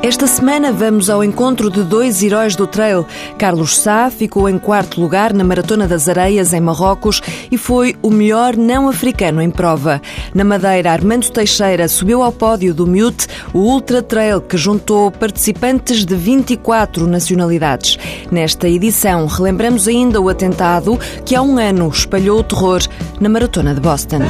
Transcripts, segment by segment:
Esta semana vamos ao encontro de dois heróis do trail. Carlos Sá ficou em quarto lugar na Maratona das Areias, em Marrocos, e foi o melhor não-africano em prova. Na Madeira, Armando Teixeira subiu ao pódio do Mute, o Ultra Trail, que juntou participantes de 24 nacionalidades. Nesta edição, relembramos ainda o atentado que há um ano espalhou o terror na Maratona de Boston.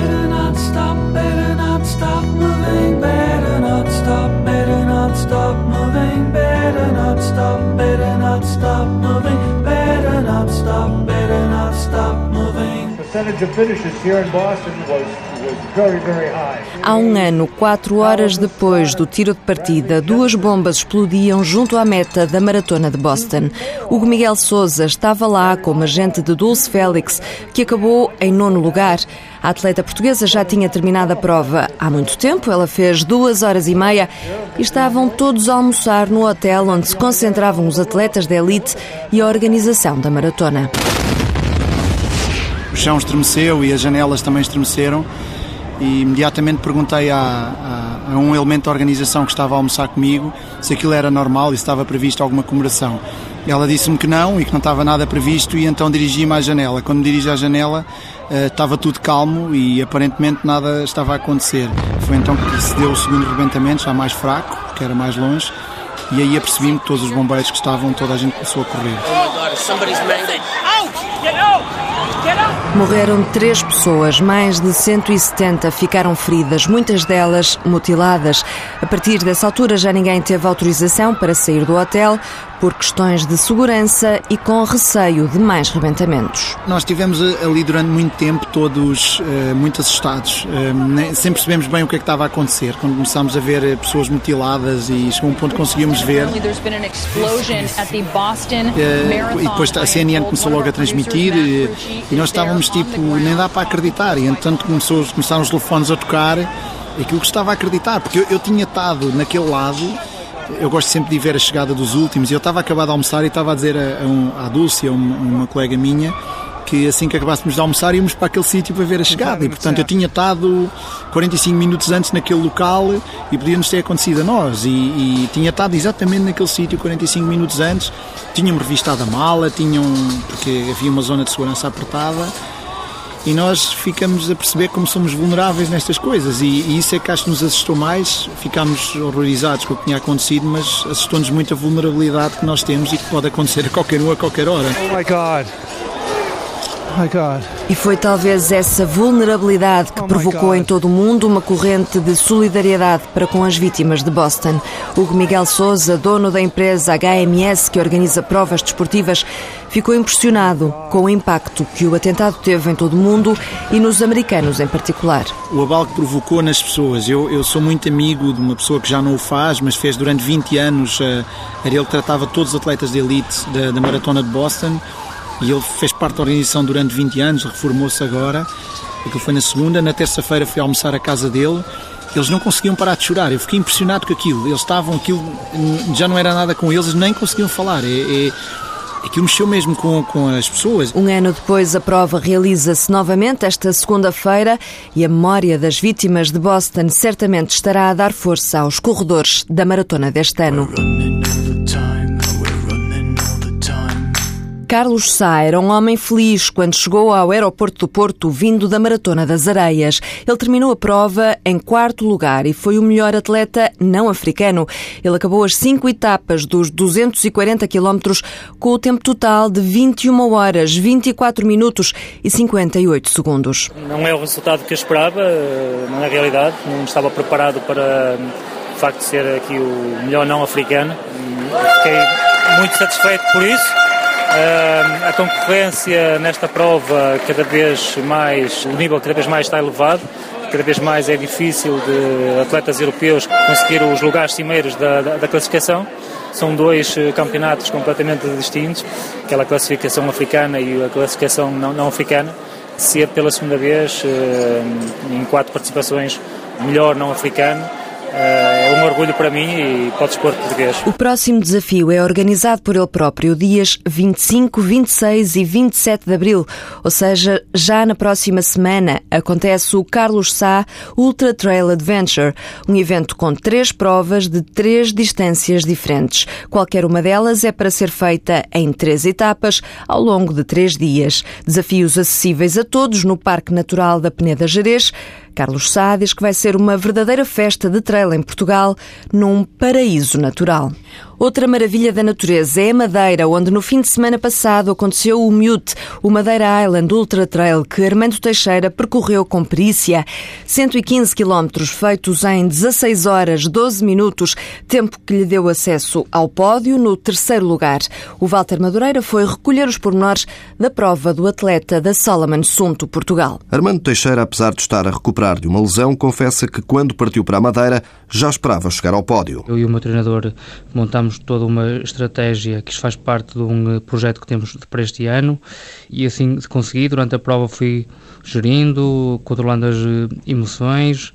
Há um ano, quatro horas depois do tiro de partida, duas bombas explodiam junto à meta da maratona de Boston. Hugo Miguel Souza estava lá como agente de Dulce Félix, que acabou em nono lugar. A atleta portuguesa já tinha terminado a prova há muito tempo, ela fez duas horas e meia e estavam todos a almoçar no hotel onde se concentravam os atletas da elite e a organização da maratona chão estremeceu e as janelas também estremeceram e imediatamente perguntei a, a, a, um elemento da organização que estava a almoçar comigo se aquilo era normal e se estava previsto alguma comemoração. Ela disse-me que não e que não estava nada previsto e então dirigi-me à janela. Quando me dirigi à janela uh, estava tudo calmo e aparentemente nada estava a acontecer. Foi então que se deu o segundo rebentamento, já mais fraco, porque era mais longe, e aí apercebi-me que todos os bombeiros que estavam, toda a gente começou a correr. Morreram três pessoas, mais de 170 ficaram feridas, muitas delas mutiladas. A partir dessa altura já ninguém teve autorização para sair do hotel por questões de segurança e com receio de mais rebentamentos. Nós estivemos ali durante muito tempo, todos uh, muito assustados, uh, sem percebemos bem o que é que estava a acontecer. Quando começámos a ver pessoas mutiladas e chegou um ponto que conseguimos ver. Uh, e depois a CNN começou logo a transmitir e, e nós estávamos tipo, nem dá para acreditar. E entanto começou, começaram os telefones a tocar aquilo que estava a acreditar, porque eu, eu tinha estado naquele lado eu gosto sempre de ver a chegada dos últimos. Eu estava acabado de almoçar e estava a dizer a, a, um, à Dulce, a uma, uma colega minha, que assim que acabássemos de almoçar íamos para aquele sítio para ver a chegada. E portanto eu tinha estado 45 minutos antes naquele local e podia-nos ter acontecido a nós. E, e tinha estado exatamente naquele sítio 45 minutos antes. Tinham-me revistado a mala, tinham, porque havia uma zona de segurança apertada e nós ficamos a perceber como somos vulneráveis nestas coisas e, e, isso é que acho que nos assustou mais. Ficámos horrorizados com o que tinha acontecido, mas assustou-nos muito a vulnerabilidade que nós temos e que pode acontecer a qualquer um a qualquer hora. Oh my God. E foi talvez essa vulnerabilidade que oh provocou em todo o mundo uma corrente de solidariedade para com as vítimas de Boston. Hugo Miguel Souza, dono da empresa HMS que organiza provas desportivas, ficou impressionado com o impacto que o atentado teve em todo o mundo e nos americanos em particular. O abalo que provocou nas pessoas. Eu, eu sou muito amigo de uma pessoa que já não o faz, mas fez durante 20 anos. Uh, ele tratava todos os atletas de elite da, da maratona de Boston e ele fez parte da organização durante 20 anos, reformou-se agora. Aquilo foi na segunda, na terça-feira fui almoçar à casa dele. Eles não conseguiam parar de chorar. Eu fiquei impressionado com aquilo. Eles estavam, aquilo já não era nada com eles, nem conseguiam falar. É, é, aquilo mexeu mesmo com, com as pessoas. Um ano depois, a prova realiza-se novamente esta segunda-feira e a memória das vítimas de Boston certamente estará a dar força aos corredores da maratona deste ano. Carlos Sá era um homem feliz quando chegou ao aeroporto do Porto vindo da Maratona das Areias. Ele terminou a prova em quarto lugar e foi o melhor atleta não africano. Ele acabou as cinco etapas dos 240 quilómetros com o tempo total de 21 horas, 24 minutos e 58 segundos. Não é o resultado que eu esperava, não é realidade. Não estava preparado para o facto de ser aqui o melhor não africano. Fiquei muito satisfeito por isso a concorrência nesta prova cada vez mais, o nível cada vez mais está elevado, cada vez mais é difícil de atletas europeus conseguir os lugares cimeiros da, da, da classificação. São dois eh, campeonatos completamente distintos, aquela classificação africana e a classificação não, não africana. Ser pela segunda vez, eh, em quatro participações, melhor não africano, eh, é um orgulho para mim e para o desporto português. O próximo desafio é organizado por ele próprio dias 25, 26 e 27 de abril, ou seja, já na próxima semana acontece o Carlos Sá Ultra Trail Adventure, um evento com três provas de três distâncias diferentes. Qualquer uma delas é para ser feita em três etapas ao longo de três dias. Desafios acessíveis a todos no Parque Natural da Peneda Jerez. Carlos Sá diz que vai ser uma verdadeira festa de trail em Portugal, num paraíso natural. Outra maravilha da natureza é a Madeira, onde no fim de semana passado aconteceu o Mute, o Madeira Island Ultra Trail, que Armando Teixeira percorreu com perícia. 115 quilómetros feitos em 16 horas 12 minutos, tempo que lhe deu acesso ao pódio no terceiro lugar. O Walter Madureira foi recolher os pormenores da prova do atleta da Solomon Sunto, Portugal. Armando Teixeira, apesar de estar a recuperar de uma lesão, confessa que quando partiu para a Madeira já esperava chegar ao pódio. Eu e o meu treinador montamos toda uma estratégia que faz parte de um eh, projeto que temos para este ano e assim consegui. Durante a prova fui gerindo, controlando as eh, emoções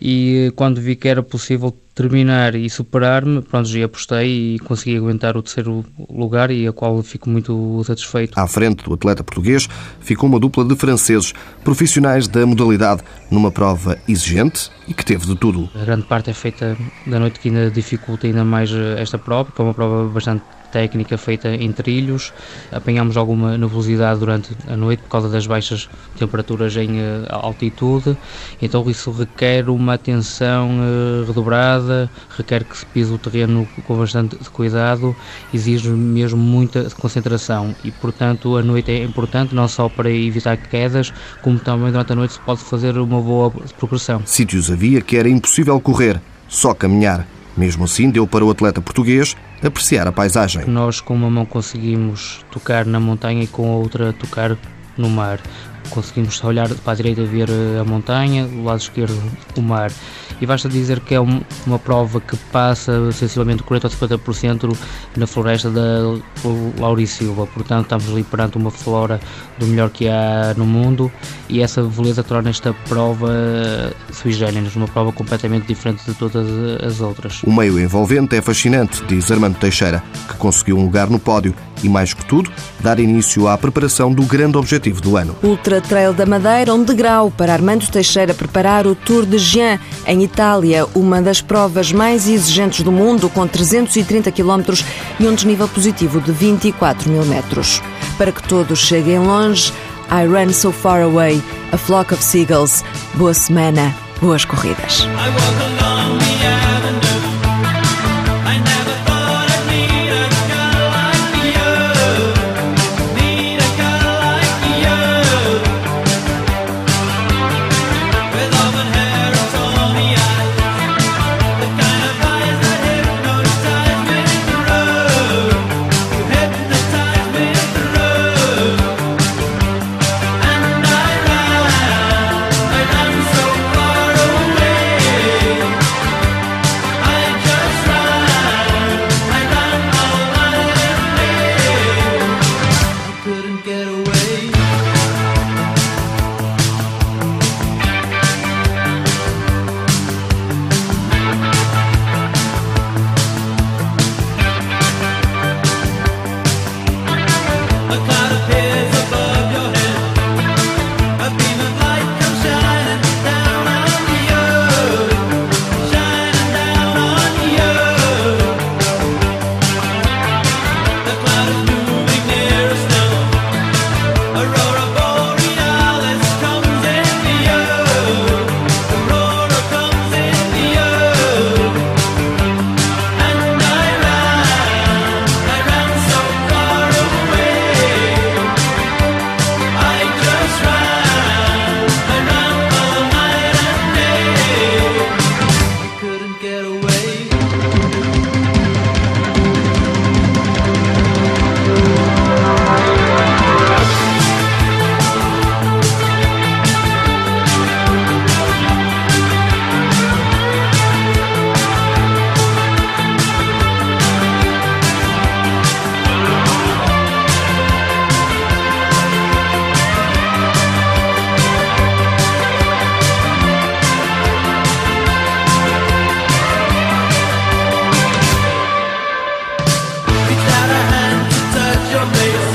e eh, quando vi que era possível terminar e superar-me, pronto, já apostei e consegui aguentar o terceiro lugar e a qual fico muito satisfeito. À frente do atleta português ficou uma dupla de franceses, profissionais da modalidade, numa prova exigente e que teve de tudo. A grande parte é feita da noite que ainda dificulta ainda mais eh, esta prova, que é uma prova bastante técnica feita em trilhos. Apanhamos alguma nebulosidade durante a noite por causa das baixas temperaturas em eh, altitude, então isso requer uma atenção eh, redobrada, requer que se pise o terreno com bastante cuidado, exige mesmo muita concentração e, portanto, a noite é importante não só para evitar quedas, como também durante a noite se pode fazer uma boa progressão. Sítios havia que era impossível correr, só caminhar. Mesmo assim, deu para o atleta português apreciar a paisagem. Nós, com uma mão, conseguimos tocar na montanha e com a outra tocar no mar. Conseguimos olhar para a direita ver a montanha, do lado esquerdo o mar e basta dizer que é uma prova que passa sensivelmente 40 ou 50% na floresta da Laurisilva, portanto estamos ali perante uma flora do melhor que há no mundo e essa beleza torna esta prova sui generis, uma prova completamente diferente de todas as outras. O meio envolvente é fascinante, diz Armando Teixeira, que conseguiu um lugar no pódio e, mais que tudo, dar início à preparação do grande objetivo do ano. Ultra Trail da Madeira, um degrau para Armando Teixeira preparar o Tour de Jean, em Itália, uma das provas mais exigentes do mundo, com 330 km e um desnível positivo de 24 mil metros. Para que todos cheguem longe, I Run So Far Away, A Flock of Seagulls. Boa semana, boas corridas. Jamaica.